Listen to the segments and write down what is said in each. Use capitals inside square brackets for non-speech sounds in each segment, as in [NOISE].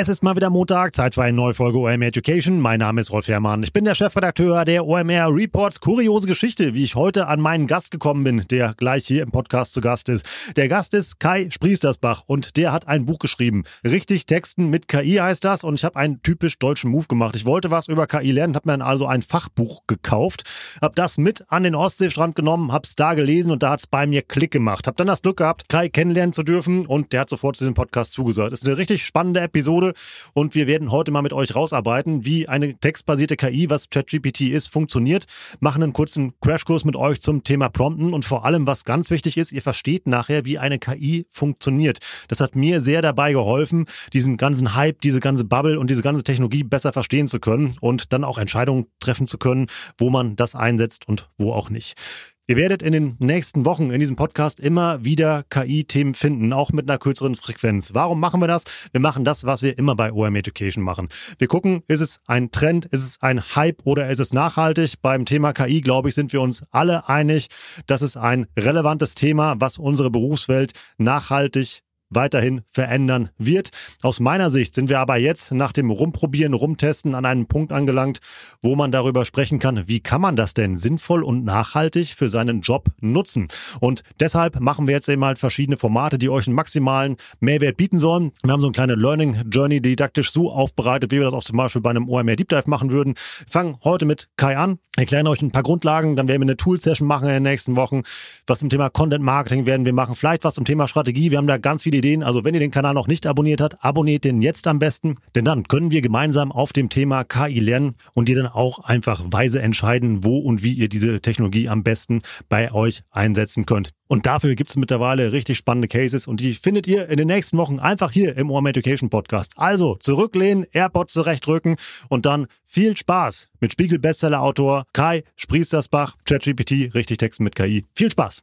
Es ist mal wieder Montag, Zeit für eine neue Folge OMR Education. Mein Name ist Rolf Herrmann. Ich bin der Chefredakteur der OMR Reports. Kuriose Geschichte, wie ich heute an meinen Gast gekommen bin, der gleich hier im Podcast zu Gast ist. Der Gast ist Kai Spriestersbach und der hat ein Buch geschrieben. Richtig Texten mit KI heißt das und ich habe einen typisch deutschen Move gemacht. Ich wollte was über KI lernen, habe mir also ein Fachbuch gekauft, habe das mit an den Ostseestrand genommen, habe es da gelesen und da hat es bei mir Klick gemacht. Habe dann das Glück gehabt, Kai kennenlernen zu dürfen und der hat sofort zu diesem Podcast zugesagt. Ist eine richtig spannende Episode Und wir werden heute mal mit euch rausarbeiten, wie eine textbasierte KI, was ChatGPT ist, funktioniert. Machen einen kurzen Crashkurs mit euch zum Thema Prompten und vor allem, was ganz wichtig ist, ihr versteht nachher, wie eine KI funktioniert. Das hat mir sehr dabei geholfen, diesen ganzen Hype, diese ganze Bubble und diese ganze Technologie besser verstehen zu können und dann auch Entscheidungen treffen zu können, wo man das einsetzt und wo auch nicht. Ihr werdet in den nächsten Wochen in diesem Podcast immer wieder KI-Themen finden, auch mit einer kürzeren Frequenz. Warum machen wir das? Wir machen das, was wir immer bei OM Education machen. Wir gucken, ist es ein Trend, ist es ein Hype oder ist es nachhaltig? Beim Thema KI, glaube ich, sind wir uns alle einig, das ist ein relevantes Thema, was unsere Berufswelt nachhaltig weiterhin verändern wird. Aus meiner Sicht sind wir aber jetzt nach dem Rumprobieren, Rumtesten an einem Punkt angelangt, wo man darüber sprechen kann, wie kann man das denn sinnvoll und nachhaltig für seinen Job nutzen. Und deshalb machen wir jetzt eben halt verschiedene Formate, die euch einen maximalen Mehrwert bieten sollen. Wir haben so eine kleine Learning Journey didaktisch so aufbereitet, wie wir das auch zum Beispiel bei einem OMR Deep Dive machen würden. Fangen heute mit Kai an, erklären euch ein paar Grundlagen, dann werden wir eine Tool-Session machen in den nächsten Wochen. Was zum Thema Content Marketing werden wir machen, vielleicht was zum Thema Strategie. Wir haben da ganz viele Ideen. Also wenn ihr den Kanal noch nicht abonniert habt, abonniert den jetzt am besten, denn dann können wir gemeinsam auf dem Thema KI lernen und ihr dann auch einfach weise entscheiden, wo und wie ihr diese Technologie am besten bei euch einsetzen könnt. Und dafür gibt es mittlerweile richtig spannende Cases und die findet ihr in den nächsten Wochen einfach hier im OM Education Podcast. Also zurücklehnen, AirPods zurechtrücken und dann viel Spaß mit Spiegel Bestseller Autor Kai Spriestersbach, ChatGPT, richtig Texten mit KI. Viel Spaß!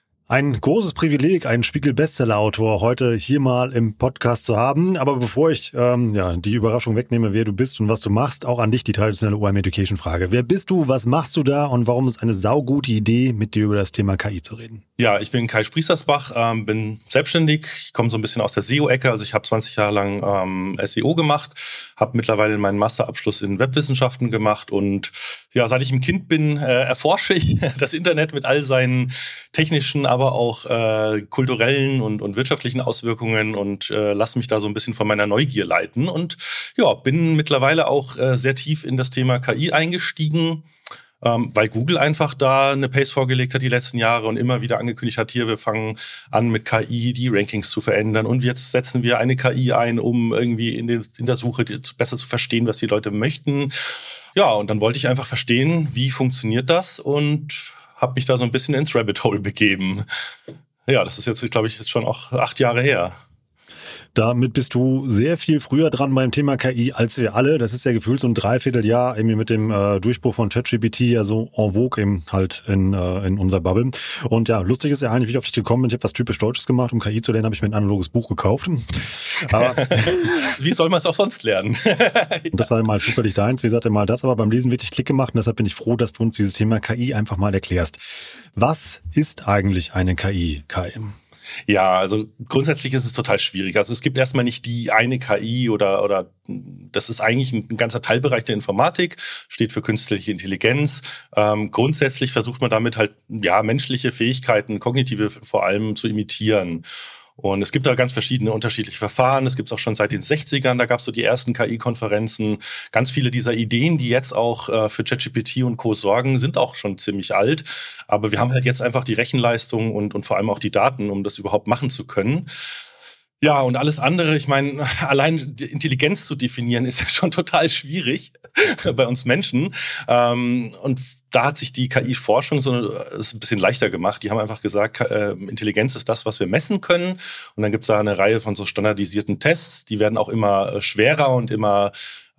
Ein großes Privileg, einen Spiegel-Bestseller-Autor heute hier mal im Podcast zu haben. Aber bevor ich ähm, ja, die Überraschung wegnehme, wer du bist und was du machst, auch an dich die traditionelle OM Education-Frage. Wer bist du, was machst du da und warum ist eine saugute Idee, mit dir über das Thema KI zu reden? Ja, ich bin Kai Spriestersbach, ähm, bin selbstständig. Ich komme so ein bisschen aus der SEO-Ecke. Also ich habe 20 Jahre lang ähm, SEO gemacht, habe mittlerweile meinen Masterabschluss in Webwissenschaften gemacht und ja, seit ich ein Kind bin, äh, erforsche ich [LAUGHS] das Internet mit all seinen technischen, aber auch äh, kulturellen und, und wirtschaftlichen Auswirkungen und äh, lasse mich da so ein bisschen von meiner Neugier leiten. Und ja, bin mittlerweile auch äh, sehr tief in das Thema KI eingestiegen. Ähm, weil Google einfach da eine Pace vorgelegt hat die letzten Jahre und immer wieder angekündigt hat, hier, wir fangen an mit KI die Rankings zu verändern und jetzt setzen wir eine KI ein, um irgendwie in, den, in der Suche besser zu verstehen, was die Leute möchten. Ja, und dann wollte ich einfach verstehen, wie funktioniert das und habe mich da so ein bisschen ins Rabbit Hole begeben. Ja, das ist jetzt, glaube ich, jetzt schon auch acht Jahre her. Damit bist du sehr viel früher dran beim Thema KI als wir alle. Das ist ja gefühlt so ein Dreivierteljahr irgendwie mit dem äh, Durchbruch von ChatGPT ja so en vogue eben halt in, äh, in unserer Bubble. Und ja, lustig ist ja eigentlich, wie ich auf dich gekommen bin. Ich habe was typisch Deutsches gemacht. Um KI zu lernen, habe ich mir ein analoges Buch gekauft. [LAUGHS] Aber wie soll man es auch sonst lernen? [LAUGHS] und das war mal zufällig deins. Wie gesagt, mal das, aber beim Lesen wirklich Klick gemacht. Und deshalb bin ich froh, dass du uns dieses Thema KI einfach mal erklärst. Was ist eigentlich eine KI, Kai? Ja, also grundsätzlich ist es total schwierig. Also es gibt erstmal nicht die eine KI oder, oder das ist eigentlich ein, ganzer Teilbereich der Informatik, steht für künstliche Intelligenz. Ähm, grundsätzlich versucht man damit halt ja menschliche Fähigkeiten, kognitive vor allem zu imitieren. Und es gibt da ganz verschiedene unterschiedliche Verfahren. Es gibt es auch schon seit den 60ern, da gab es so die ersten KI-Konferenzen. Ganz viele dieser Ideen, die jetzt auch äh, für ChatGPT und Co. sorgen, sind auch schon ziemlich alt. Aber wir haben halt jetzt einfach die Rechenleistung und, und vor allem auch die Daten, um das überhaupt machen zu können. Ja, und alles andere, ich meine, allein die Intelligenz zu definieren, ist ja schon [LAUGHS] total schwierig bei uns Menschen. Ähm, und da hat sich die KI-Forschung so ein bisschen leichter gemacht. Die haben einfach gesagt, äh, Intelligenz ist das, was wir messen können. Und dann gibt es da eine Reihe von so standardisierten Tests, die werden auch immer äh, schwerer und immer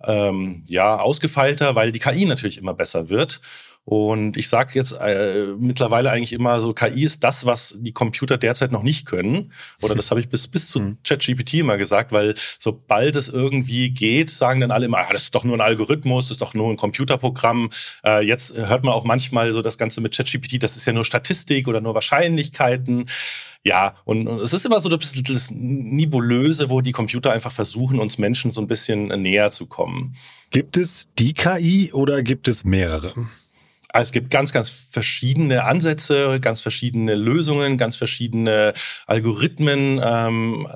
ähm, ja ausgefeilter, weil die KI natürlich immer besser wird. Und ich sage jetzt äh, mittlerweile eigentlich immer so, KI ist das, was die Computer derzeit noch nicht können. Oder das habe ich bis, bis zu [LAUGHS] hm. ChatGPT immer gesagt, weil sobald es irgendwie geht, sagen dann alle immer, ah, das ist doch nur ein Algorithmus, das ist doch nur ein Computerprogramm. Äh, jetzt hört man auch manchmal so das Ganze mit ChatGPT, das ist ja nur Statistik oder nur Wahrscheinlichkeiten. Ja, und, und es ist immer so ein bisschen das Nibulöse, wo die Computer einfach versuchen, uns Menschen so ein bisschen näher zu kommen. Gibt es die KI oder gibt es mehrere? Also es gibt ganz, ganz verschiedene Ansätze, ganz verschiedene Lösungen, ganz verschiedene Algorithmen. Ähm,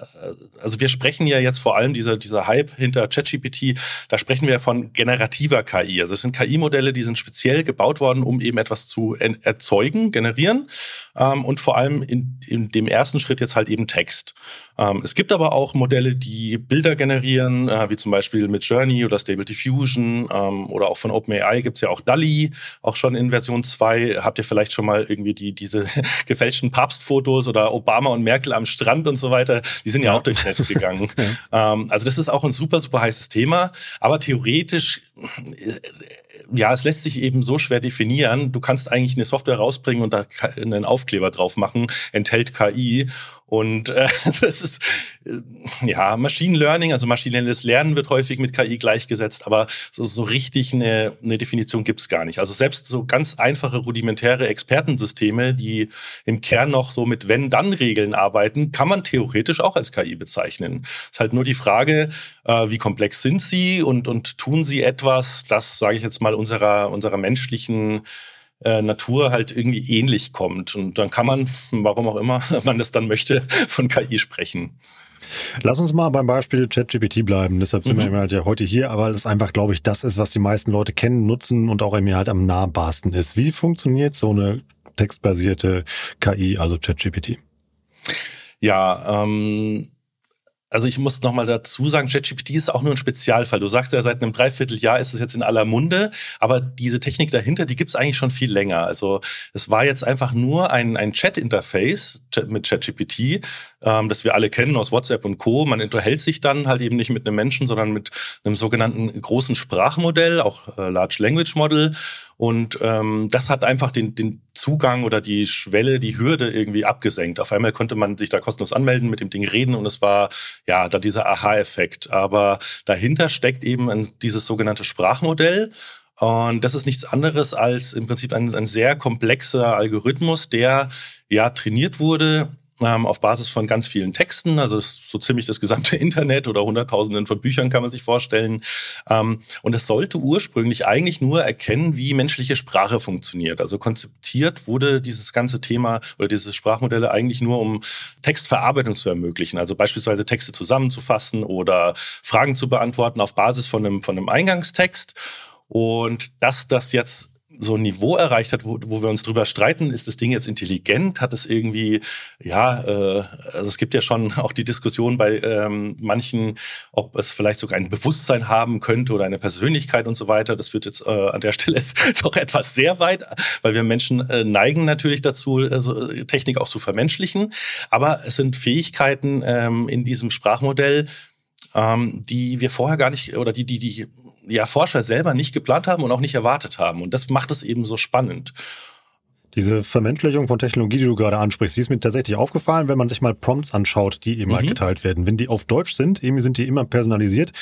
also wir sprechen ja jetzt vor allem dieser, dieser Hype hinter ChatGPT, da sprechen wir von generativer KI. Also es sind KI-Modelle, die sind speziell gebaut worden, um eben etwas zu erzeugen, generieren ähm, und vor allem in, in dem ersten Schritt jetzt halt eben Text. Ähm, es gibt aber auch Modelle, die Bilder generieren, äh, wie zum Beispiel mit Journey oder Stable Diffusion ähm, oder auch von OpenAI gibt's ja auch DALI, auch schon in Version 2. Habt ihr vielleicht schon mal irgendwie die, diese [LAUGHS] gefälschten Papstfotos oder Obama und Merkel am Strand und so weiter, die sind ja, ja auch durchs Netz gegangen. [LAUGHS] ähm, also das ist auch ein super, super heißes Thema, aber theoretisch äh, ja, es lässt sich eben so schwer definieren. Du kannst eigentlich eine Software rausbringen und da einen Aufkleber drauf machen, enthält KI. Und äh, [LAUGHS] das ist äh, ja Machine Learning, also maschinelles Lernen wird häufig mit KI gleichgesetzt, aber so, so richtig eine, eine Definition gibt's gar nicht. Also selbst so ganz einfache rudimentäre Expertensysteme, die im Kern noch so mit Wenn-Dann-Regeln arbeiten, kann man theoretisch auch als KI bezeichnen. Es ist halt nur die Frage, äh, wie komplex sind sie und, und tun sie etwas, das, sage ich jetzt mal, unserer, unserer menschlichen äh, Natur halt irgendwie ähnlich kommt. Und dann kann man, warum auch immer [LAUGHS] man das dann möchte, [LAUGHS] von KI sprechen. Lass uns mal beim Beispiel ChatGPT bleiben. Deshalb sind mhm. wir halt ja heute hier, aber das einfach, glaube ich, das ist, was die meisten Leute kennen, nutzen und auch irgendwie halt am nahbarsten ist. Wie funktioniert so eine textbasierte KI, also ChatGPT? Ja, ähm, also ich muss noch mal dazu sagen, ChatGPT ist auch nur ein Spezialfall. Du sagst ja, seit einem Dreivierteljahr ist es jetzt in aller Munde, aber diese Technik dahinter, die gibt's eigentlich schon viel länger. Also es war jetzt einfach nur ein, ein Chat-Interface mit ChatGPT, ähm, das wir alle kennen aus WhatsApp und Co. Man unterhält sich dann halt eben nicht mit einem Menschen, sondern mit einem sogenannten großen Sprachmodell, auch äh, Large Language Model. Und ähm, das hat einfach den, den Zugang oder die Schwelle, die Hürde irgendwie abgesenkt. Auf einmal konnte man sich da kostenlos anmelden, mit dem Ding reden und es war ja da dieser Aha-Effekt. Aber dahinter steckt eben dieses sogenannte Sprachmodell. Und das ist nichts anderes als im Prinzip ein, ein sehr komplexer Algorithmus, der ja trainiert wurde auf Basis von ganz vielen Texten, also so ziemlich das gesamte [LAUGHS] Internet oder Hunderttausenden von Büchern kann man sich vorstellen. Ähm, und es sollte ursprünglich eigentlich nur erkennen, wie menschliche Sprache funktioniert. Also konzeptiert wurde dieses ganze Thema oder diese Sprachmodelle eigentlich nur, um Textverarbeitung zu ermöglichen. Also beispielsweise Texte zusammenzufassen oder Fragen zu beantworten auf Basis von einem, von einem Eingangstext. Und dass das jetzt so ein Niveau erreicht hat, wo, wo wir uns drüber streiten, ist das Ding jetzt intelligent? Hat es irgendwie, ja, äh, also es gibt ja schon auch die Diskussion bei ähm, manchen, ob es vielleicht sogar ein Bewusstsein haben könnte oder eine Persönlichkeit und so weiter. Das führt jetzt äh, an der Stelle [LAUGHS] doch etwas sehr weit, weil wir Menschen äh, neigen natürlich dazu, also Technik auch zu vermenschlichen. Aber es sind Fähigkeiten ähm, in diesem Sprachmodell, ähm, die wir vorher gar nicht oder die die die ja, Forscher selber nicht geplant haben und auch nicht erwartet haben. Und das macht es eben so spannend. Diese Vermenschlichung von Technologie, die du gerade ansprichst, die ist mir tatsächlich aufgefallen, wenn man sich mal Prompts anschaut, die eben halt mhm. halt geteilt werden. Wenn die auf Deutsch sind, irgendwie sind die immer personalisiert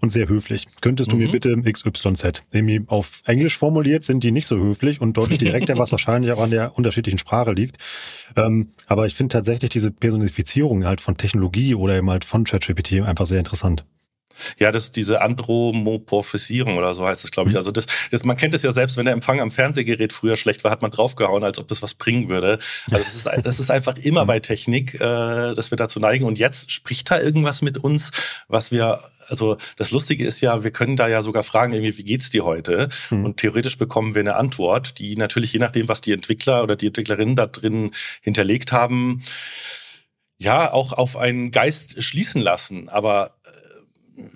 und sehr höflich. Könntest du mhm. mir bitte XYZ? Irgendwie auf Englisch formuliert sind die nicht so höflich und deutlich direkter, was [LAUGHS] wahrscheinlich auch an der unterschiedlichen Sprache liegt. Ähm, aber ich finde tatsächlich diese Personifizierung halt von Technologie oder eben halt von ChatGPT einfach sehr interessant. Ja, das ist diese Andromorphisierung oder so heißt es, glaube ich. Mhm. Also das, das, man kennt es ja selbst, wenn der Empfang am Fernsehgerät früher schlecht war, hat man draufgehauen, als ob das was bringen würde. Also das ist, das ist einfach immer mhm. bei Technik, äh, dass wir dazu neigen. Und jetzt spricht da irgendwas mit uns, was wir also das Lustige ist ja, wir können da ja sogar fragen, irgendwie, wie geht's dir heute? Mhm. Und theoretisch bekommen wir eine Antwort, die natürlich je nachdem, was die Entwickler oder die Entwicklerinnen da drin hinterlegt haben, ja, auch auf einen Geist schließen lassen. Aber äh,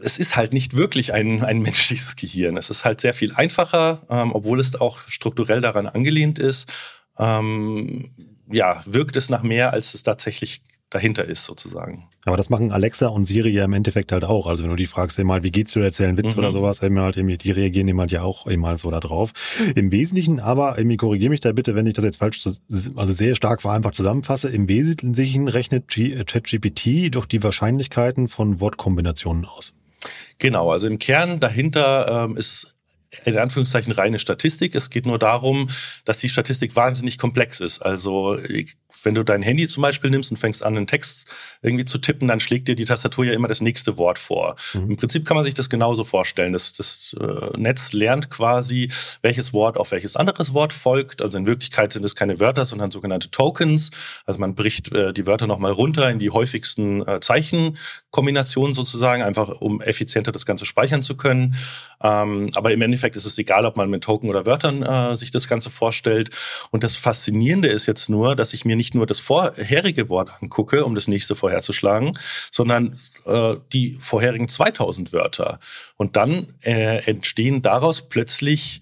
es ist halt nicht wirklich ein, ein [LAUGHS] menschliches Gehirn. Es ist halt sehr viel einfacher, ähm, obwohl es auch strukturell daran angelehnt ist. Ähm, ja, wirkt es nach mehr, als es tatsächlich dahinter ist, sozusagen. Aber das machen Alexa und Siri ja im Endeffekt halt auch. Also wenn du die fragst, eben halt, wie geht's dir, erzählen Witz mhm. oder sowas, eben halt, die reagieren eben halt ja auch eben halt so da drauf. Im Wesentlichen aber, irgendwie korrigiere mich da bitte, wenn ich das jetzt falsch, also sehr stark vereinfacht zusammenfasse, im Wesentlichen rechnet ChatGPT doch die Wahrscheinlichkeiten von Wortkombinationen aus. Genau, also im Kern dahinter ähm, ist in Anführungszeichen reine Statistik. Es geht nur darum, dass die Statistik wahnsinnig komplex ist. Also wenn du dein Handy zum Beispiel nimmst und fängst an, einen Text irgendwie zu tippen, dann schlägt dir die Tastatur ja immer das nächste Wort vor. Mhm. Im Prinzip kann man sich das genauso vorstellen. Das, das äh, Netz lernt quasi, welches Wort auf welches anderes Wort folgt. Also in Wirklichkeit sind es keine Wörter, sondern sogenannte Tokens. Also man bricht äh, die Wörter nochmal runter in die häufigsten äh, Zeichenkombinationen sozusagen, einfach um effizienter das Ganze speichern zu können. Ähm, aber im Endeffekt ist es egal, ob man mit Token oder Wörtern sich das Ganze vorstellt. Und das Faszinierende ist jetzt nur, dass ich mir nicht nur das vorherige Wort angucke, um das nächste vorherzuschlagen, sondern äh, die vorherigen 2000 Wörter. Und dann äh, entstehen daraus plötzlich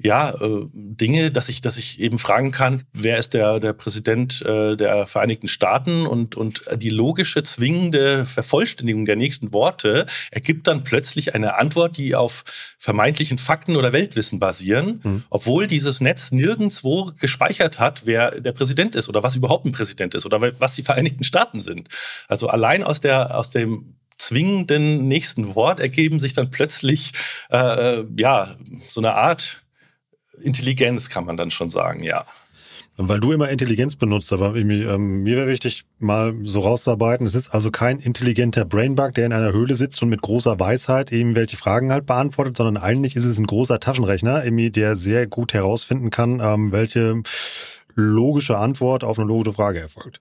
ja, äh, Dinge, dass ich, dass ich eben fragen kann, wer ist der, der Präsident äh, der Vereinigten Staaten und, und die logische, zwingende Vervollständigung der nächsten Worte ergibt dann plötzlich eine Antwort, die auf vermeintlichen Fakten oder Weltwissen basieren, mhm. obwohl dieses Netz nirgendwo gespeichert hat, wer der Präsident ist oder was überhaupt ein Präsident ist oder was die Vereinigten Staaten sind. Also allein aus der, aus dem zwingenden nächsten Wort ergeben sich dann plötzlich äh, äh ja so eine Art Intelligenz kann man dann schon sagen, ja. Weil du immer Intelligenz benutzt, aber ähm, mir wäre wichtig, mal so rauszuarbeiten. Es ist also kein intelligenter Brainbug, der in einer Höhle sitzt und mit großer Weisheit eben welche Fragen halt beantwortet, sondern eigentlich ist es ein großer Taschenrechner, der sehr gut herausfinden kann, ähm, welche logische Antwort auf eine logische Frage erfolgt.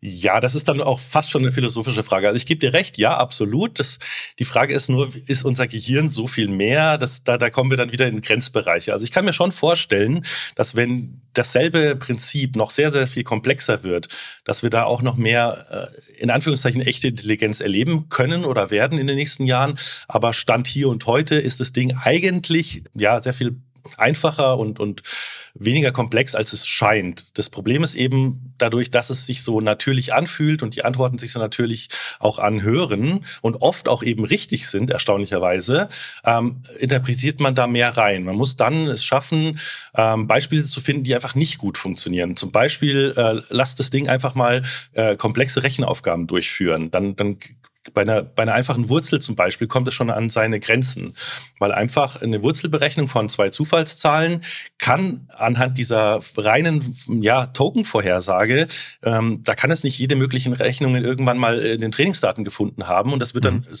Ja, das ist dann auch fast schon eine philosophische Frage. Also ich gebe dir recht, ja, absolut. Das, die Frage ist nur, ist unser Gehirn so viel mehr? Das, da, da kommen wir dann wieder in Grenzbereiche. Also ich kann mir schon vorstellen, dass wenn dasselbe Prinzip noch sehr, sehr viel komplexer wird, dass wir da auch noch mehr, äh, in Anführungszeichen, echte Intelligenz erleben können oder werden in den nächsten Jahren. Aber Stand hier und heute ist das Ding eigentlich, ja, sehr viel einfacher und, und weniger komplex, als es scheint. Das Problem ist eben dadurch, dass es sich so natürlich anfühlt und die Antworten sich so natürlich auch anhören und oft auch eben richtig sind, erstaunlicherweise, ähm, interpretiert man da mehr rein. Man muss dann es schaffen, ähm, Beispiele zu finden, die einfach nicht gut funktionieren. Zum Beispiel, äh, lasst das Ding einfach mal äh, komplexe Rechenaufgaben durchführen. Dann, dann bei einer, bei einer einfachen Wurzel zum Beispiel kommt es schon an seine Grenzen, weil einfach eine Wurzelberechnung von zwei Zufallszahlen kann anhand dieser reinen ja, Token-Vorhersage, ähm, da kann es nicht jede möglichen Rechnungen irgendwann mal in den Trainingsdaten gefunden haben und das wird dann mhm.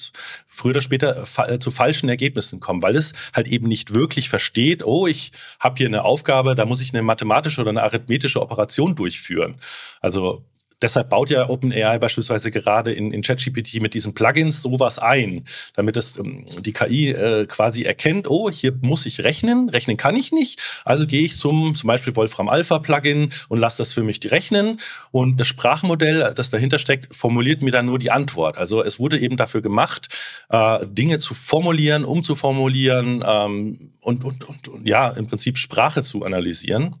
früher oder später fa zu falschen Ergebnissen kommen, weil es halt eben nicht wirklich versteht, oh, ich habe hier eine Aufgabe, da muss ich eine mathematische oder eine arithmetische Operation durchführen. Also deshalb baut ja OpenAI beispielsweise gerade in, in ChatGPT mit diesen Plugins sowas ein, damit es ähm, die KI äh, quasi erkennt, oh, hier muss ich rechnen, rechnen kann ich nicht, also gehe ich zum zum Beispiel Wolfram Alpha Plugin und lasse das für mich rechnen und das Sprachmodell, das dahinter steckt, formuliert mir dann nur die Antwort. Also es wurde eben dafür gemacht, äh, Dinge zu formulieren, umzuformulieren ähm, und, und, und, und ja, im Prinzip Sprache zu analysieren.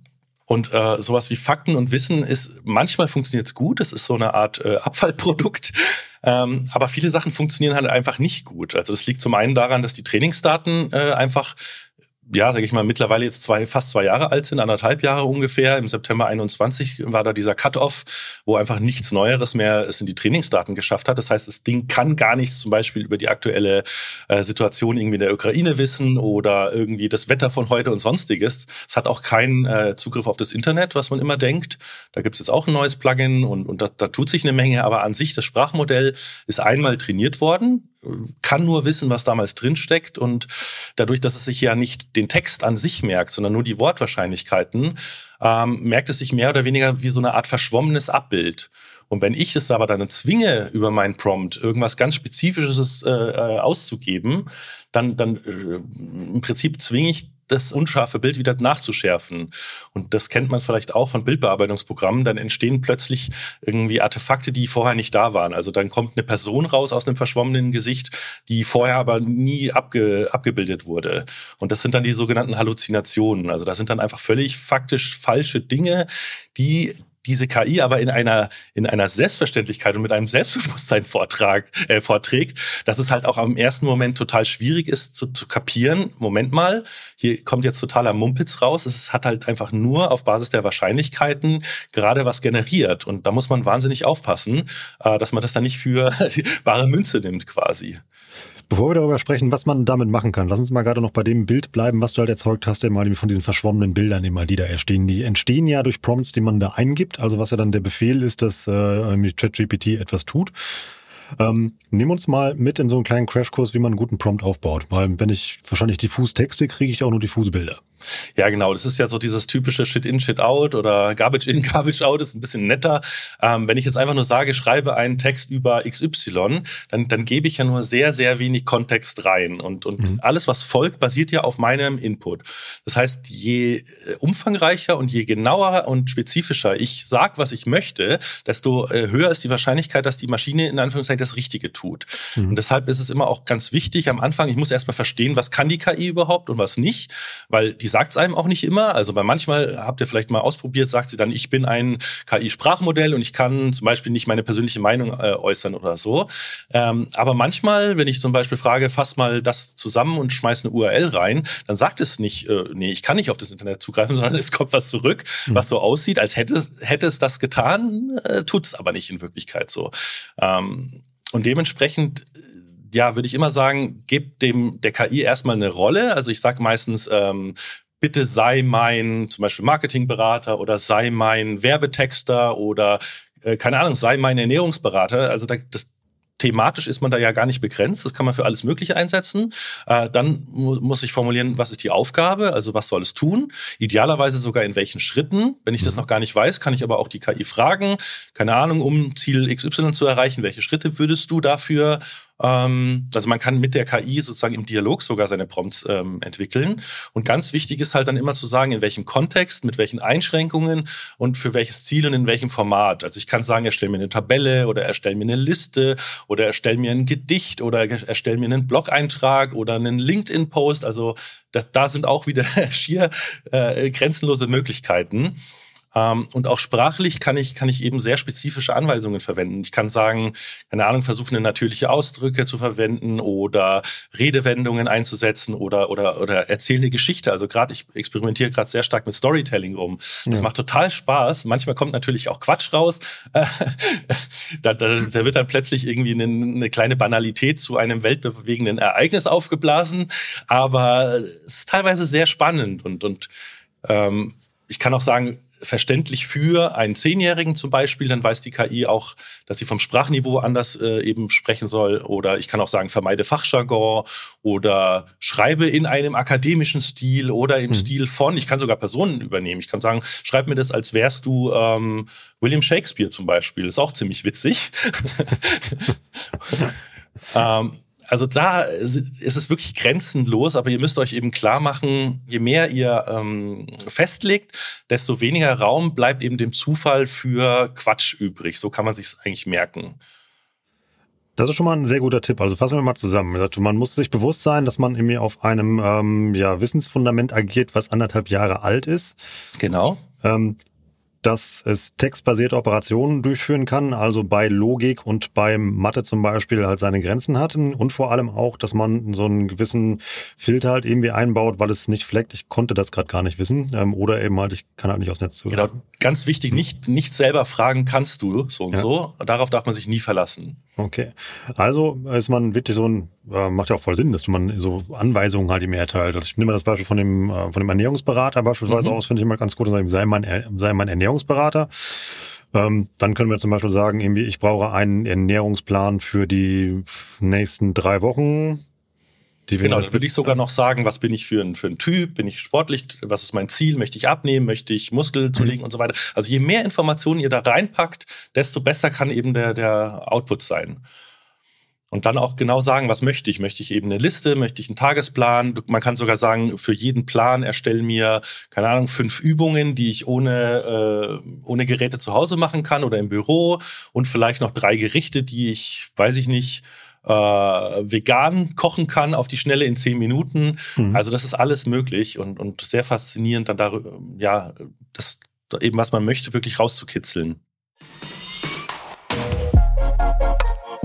Und äh, sowas wie Fakten und Wissen ist, manchmal funktioniert es gut, es ist so eine Art äh, Abfallprodukt, [LAUGHS] ähm, aber viele Sachen funktionieren halt einfach nicht gut. Also das liegt zum einen daran, dass die Trainingsdaten äh, einfach ja, sage ich mal, mittlerweile jetzt zwei, fast zwei Jahre alt sind, anderthalb Jahre ungefähr. Im September 21 war da dieser Cut-off, wo einfach nichts Neueres mehr es in die Trainingsdaten geschafft hat. Das heißt, das Ding kann gar nichts zum Beispiel über die aktuelle äh, Situation irgendwie in der Ukraine wissen oder irgendwie das Wetter von heute und sonstiges. Es hat auch keinen äh, Zugriff auf das Internet, was man immer denkt. Da gibt's jetzt auch ein neues Plugin und, und da, da tut sich eine Menge, aber an sich das Sprachmodell ist einmal trainiert worden kann nur wissen, was damals drinsteckt. Und dadurch, dass es sich ja nicht den Text an sich merkt, sondern nur die Wortwahrscheinlichkeiten, ähm, merkt es sich mehr oder weniger wie so eine Art verschwommenes Abbild. Und wenn ich es aber dann zwinge, über meinen Prompt irgendwas ganz Spezifisches äh, äh auszugeben, dann, dann äh, im Prinzip zwinge ich das unscharfe Bild wieder nachzuschärfen. Und das kennt man vielleicht auch von Bildbearbeitungsprogrammen. Dann entstehen plötzlich irgendwie Artefakte, die vorher nicht da waren. Also dann kommt eine Person raus aus einem verschwommenen Gesicht, die vorher aber nie abge, abgebildet wurde. Und das sind dann die sogenannten Halluzinationen. Also da sind dann einfach völlig faktisch falsche Dinge, die diese KI aber in einer, in einer Selbstverständlichkeit und mit einem Selbstbewusstsein vortrag, äh, vorträgt, dass es halt auch am ersten Moment total schwierig ist zu, zu kapieren. Moment mal, hier kommt jetzt totaler Mumpitz raus. Es hat halt einfach nur auf Basis der Wahrscheinlichkeiten gerade was generiert. Und da muss man wahnsinnig aufpassen, äh, dass man das dann nicht für [LAUGHS] wahre Münze nimmt quasi. Bevor wir darüber sprechen, was man damit machen kann, lass uns mal gerade noch bei dem Bild bleiben, was du halt erzeugt hast, mal von diesen verschwommenen Bildern, die mal die da entstehen. Die entstehen ja durch Prompts, die man da eingibt. Also was ja dann der Befehl ist, dass äh, ChatGPT etwas tut. Ähm, nimm uns mal mit in so einen kleinen Crashkurs, wie man einen guten Prompt aufbaut. Weil wenn ich wahrscheinlich diffus Texte, kriege ich auch nur diffuse Bilder. Ja, genau. Das ist ja so dieses typische Shit in, Shit out oder Garbage in, [LAUGHS] Garbage out ist ein bisschen netter. Ähm, wenn ich jetzt einfach nur sage, schreibe einen Text über XY, dann, dann gebe ich ja nur sehr, sehr wenig Kontext rein. Und, und mhm. alles, was folgt, basiert ja auf meinem Input. Das heißt, je äh, umfangreicher und je genauer und spezifischer ich sag, was ich möchte, desto äh, höher ist die Wahrscheinlichkeit, dass die Maschine in Anführungszeichen das Richtige tut. Mhm. Und deshalb ist es immer auch ganz wichtig am Anfang, ich muss erstmal verstehen, was kann die KI überhaupt und was nicht, weil die die sagt es einem auch nicht immer. Also bei manchmal habt ihr vielleicht mal ausprobiert, sagt sie dann, ich bin ein KI-Sprachmodell und ich kann zum Beispiel nicht meine persönliche Meinung äh, äußern oder so. Ähm, aber manchmal, wenn ich zum Beispiel frage, fass mal das zusammen und schmeiß eine URL rein, dann sagt es nicht, äh, nee, ich kann nicht auf das Internet zugreifen, [LAUGHS] sondern es kommt was zurück, mhm. was so aussieht, als hätte, hätte es das getan, äh, tut es aber nicht in Wirklichkeit so. Ähm, und dementsprechend ja, würde ich immer sagen, gebt dem der KI erstmal eine Rolle. Also ich sage meistens, ähm, bitte sei mein zum Beispiel Marketingberater oder sei mein Werbetexter oder äh, keine Ahnung, sei mein Ernährungsberater. Also da, das, thematisch ist man da ja gar nicht begrenzt. Das kann man für alles Mögliche einsetzen. Äh, dann mu muss ich formulieren, was ist die Aufgabe, also was soll es tun? Idealerweise sogar in welchen Schritten. Wenn ich das mhm. noch gar nicht weiß, kann ich aber auch die KI fragen. Keine Ahnung, um Ziel XY zu erreichen, welche Schritte würdest du dafür also man kann mit der KI sozusagen im Dialog sogar seine Prompts ähm, entwickeln. Und ganz wichtig ist halt dann immer zu sagen, in welchem Kontext, mit welchen Einschränkungen und für welches Ziel und in welchem Format. Also ich kann sagen, erstell mir eine Tabelle oder erstell mir eine Liste oder erstell mir ein Gedicht oder erstell mir einen Blog-Eintrag oder einen LinkedIn-Post. Also da, da sind auch wieder [LAUGHS] schier äh, grenzenlose Möglichkeiten. Ähm, und auch sprachlich kann ich, kann ich eben sehr spezifische Anweisungen verwenden. Ich kann sagen, keine Ahnung, versuchen, natürliche Ausdrücke zu verwenden oder Redewendungen einzusetzen oder, oder, oder erzähle eine Geschichte. Also gerade, ich experimentiere gerade sehr stark mit Storytelling rum. Das ja. macht total Spaß. Manchmal kommt natürlich auch Quatsch raus. [LAUGHS] da, da, da wird dann plötzlich irgendwie eine, eine kleine Banalität zu einem weltbewegenden Ereignis aufgeblasen. Aber es ist teilweise sehr spannend und, und ähm, ich kann auch sagen, verständlich für einen Zehnjährigen zum Beispiel, dann weiß die KI auch, dass sie vom Sprachniveau anders äh, eben sprechen soll. Oder ich kann auch sagen, vermeide Fachjargon oder schreibe in einem akademischen Stil oder im mhm. Stil von. Ich kann sogar Personen übernehmen. Ich kann sagen, schreib mir das, als wärst du ähm, William Shakespeare zum Beispiel. ist auch ziemlich witzig. [LAUGHS] ähm, also da ist es wirklich grenzenlos, aber ihr müsst euch eben klar machen, je mehr ihr ähm, festlegt, desto weniger Raum bleibt eben dem Zufall für Quatsch übrig. So kann man sich eigentlich merken. Das ist schon mal ein sehr guter Tipp. Also fassen wir mal zusammen. Man muss sich bewusst sein, dass man irgendwie auf einem ähm, ja, Wissensfundament agiert, was anderthalb Jahre alt ist. Genau. Ähm, dass es textbasierte Operationen durchführen kann, also bei Logik und bei Mathe zum Beispiel halt seine Grenzen hat und vor allem auch, dass man so einen gewissen Filter halt irgendwie einbaut, weil es nicht fleckt. Ich konnte das gerade gar nicht wissen ähm, oder eben halt, ich kann halt nicht aufs Netz zugreifen. Genau, ganz wichtig, nicht, nicht selber fragen kannst du so und ja. so. Darauf darf man sich nie verlassen. Okay, also ist man wirklich so ein, äh, macht ja auch voll Sinn, dass man so Anweisungen halt ihm erteilt. Also ich nehme das Beispiel von dem, äh, von dem Ernährungsberater beispielsweise mhm. aus, finde ich mal ganz gut und sagen, sei mein, sei mein Ernährungsberater Ernährungsberater. Ähm, dann können wir zum Beispiel sagen, irgendwie, ich brauche einen Ernährungsplan für die nächsten drei Wochen. Genau, dann würde ich sogar noch sagen, was bin ich für ein, für ein Typ? Bin ich sportlich? Was ist mein Ziel? Möchte ich abnehmen? Möchte ich Muskel zulegen mhm. und so weiter? Also je mehr Informationen ihr da reinpackt, desto besser kann eben der, der Output sein. Und dann auch genau sagen, was möchte ich? Möchte ich eben eine Liste? Möchte ich einen Tagesplan? Man kann sogar sagen, für jeden Plan erstelle mir, keine Ahnung, fünf Übungen, die ich ohne, äh, ohne Geräte zu Hause machen kann oder im Büro und vielleicht noch drei Gerichte, die ich, weiß ich nicht, äh, vegan kochen kann auf die Schnelle in zehn Minuten. Mhm. Also das ist alles möglich und, und sehr faszinierend, dann darüber, ja, das eben, was man möchte, wirklich rauszukitzeln.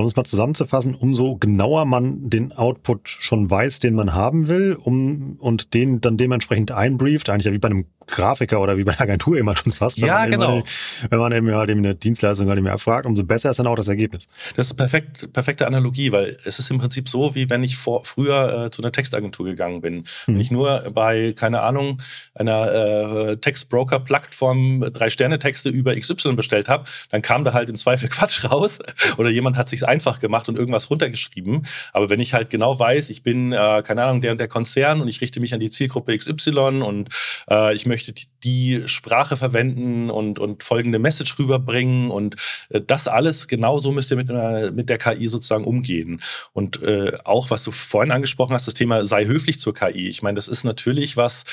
Um es mal zusammenzufassen, umso genauer man den Output schon weiß, den man haben will, um und den dann dementsprechend einbrieft, eigentlich ja wie bei einem Grafiker oder wie bei einer Agentur immer schon fast. Ja, genau. Eben, wenn man eben halt eben eine Dienstleistung halt eben abfragt, umso besser ist dann auch das Ergebnis. Das ist perfekt, perfekte Analogie, weil es ist im Prinzip so, wie wenn ich vor, früher äh, zu einer Textagentur gegangen bin. Hm. Wenn ich nur bei, keine Ahnung, einer äh, Textbroker-Plattform drei Sterne-Texte über XY bestellt habe, dann kam da halt im Zweifel [LAUGHS] Quatsch raus oder jemand hat sich einfach gemacht und irgendwas runtergeschrieben. Aber wenn ich halt genau weiß, ich bin, äh, keine Ahnung, der und der Konzern und ich richte mich an die Zielgruppe XY und äh, ich möchte möchte die Sprache verwenden und, und folgende Message rüberbringen und äh, das alles, genau so müsst ihr mit, einer, mit der KI sozusagen umgehen. Und äh, auch, was du vorhin angesprochen hast, das Thema sei höflich zur KI. Ich meine, das ist natürlich was,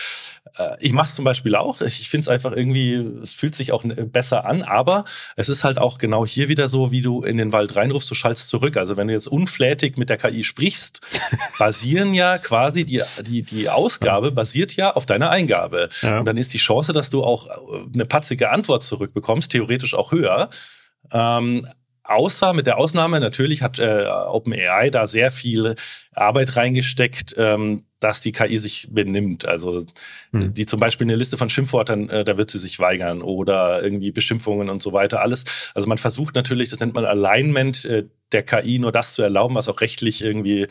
äh, ich mache es zum Beispiel auch. Ich finde es einfach irgendwie, es fühlt sich auch besser an, aber es ist halt auch genau hier wieder so, wie du in den Wald reinrufst, du schaltest zurück. Also wenn du jetzt unflätig mit der KI sprichst, [LAUGHS] basieren ja quasi die, die, die Ausgabe basiert ja auf deiner Eingabe. Ja. Dann ist die Chance, dass du auch äh, eine patzige Antwort zurückbekommst, theoretisch auch höher. Ähm, außer mit der Ausnahme, natürlich hat äh, OpenAI da sehr viel Arbeit reingesteckt, ähm, dass die KI sich benimmt. Also hm. die zum Beispiel eine Liste von Schimpfwörtern, äh, da wird sie sich weigern oder irgendwie Beschimpfungen und so weiter. Alles. Also man versucht natürlich, das nennt man Alignment äh, der KI, nur das zu erlauben, was auch rechtlich irgendwie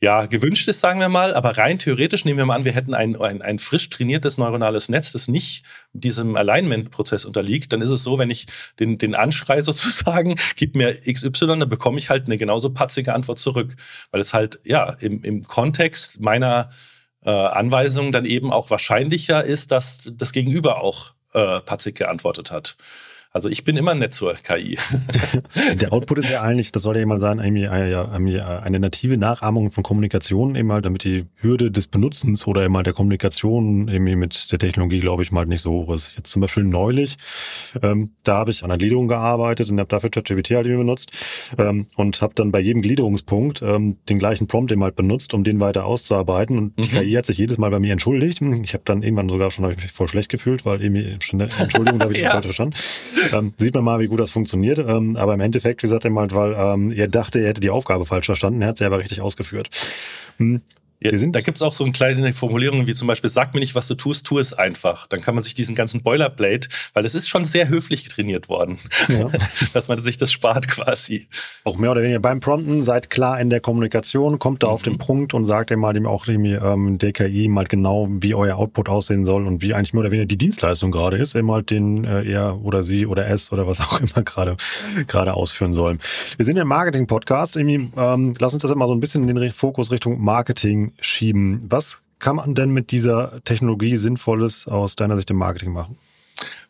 ja gewünscht ist, sagen wir mal. Aber rein theoretisch nehmen wir mal an, wir hätten ein, ein, ein frisch trainiertes neuronales Netz, das nicht diesem Alignment-Prozess unterliegt. Dann ist es so, wenn ich den, den Anschrei [LAUGHS] sozusagen, gib mir XY, dann bekomme ich halt eine genauso patzige Antwort zurück. Weil es halt, ja, im, im Kontext meiner äh, Anweisung dann eben auch wahrscheinlicher ist, dass das Gegenüber auch äh, patzig geantwortet hat. Also ich bin immer nett zur KI. [LAUGHS] Der Output ist ja eigentlich, das soll ja jemand sagen, äh, eine native Nachahmung von Kommunikation, eben halt, damit die Hürde des Benutzens oder eben halt der Kommunikation irgendwie mit der Technologie, glaube ich, mal nicht so hoch ist. Jetzt zum Beispiel neulich, ähm, da habe ich an einer Gliederung gearbeitet und habe dafür ChatGPT halt benutzt ähm, und habe dann bei jedem Gliederungspunkt ähm, den gleichen Prompt eben halt benutzt, um den weiter auszuarbeiten. Und die mhm. KI hat sich jedes Mal bei mir entschuldigt. Ich habe dann irgendwann sogar schon ich mich voll schlecht gefühlt, weil irgendwie Entschuldigung, da habe ich [LAUGHS] ja. falsch verstanden. Ähm, sieht man mal, wie gut das funktioniert. Ähm, aber im Endeffekt, wie gesagt, er mal, weil ähm, er dachte, er hätte die Aufgabe falsch verstanden, er hat sie aber richtig ausgeführt. Hm. Ja, da gibt's auch so eine kleine Formulierung wie zum Beispiel, sag mir nicht, was du tust, tu es einfach. Dann kann man sich diesen ganzen Boilerplate, weil es ist schon sehr höflich trainiert worden, ja. [LAUGHS] dass man sich das spart quasi. Auch mehr oder weniger beim Prompten, seid klar in der Kommunikation, kommt da mhm. auf den Punkt und sagt ihm mal dem auch irgendwie ähm, DKI mal genau, wie euer Output aussehen soll und wie eigentlich mehr oder weniger die Dienstleistung gerade ist, eben halt den äh, er oder sie oder es oder was auch immer gerade gerade ausführen sollen. Wir sind ja im Marketing-Podcast. Ähm, lass uns das immer so ein bisschen in den Fokus Richtung Marketing schieben. Was kann man denn mit dieser Technologie Sinnvolles aus deiner Sicht im Marketing machen?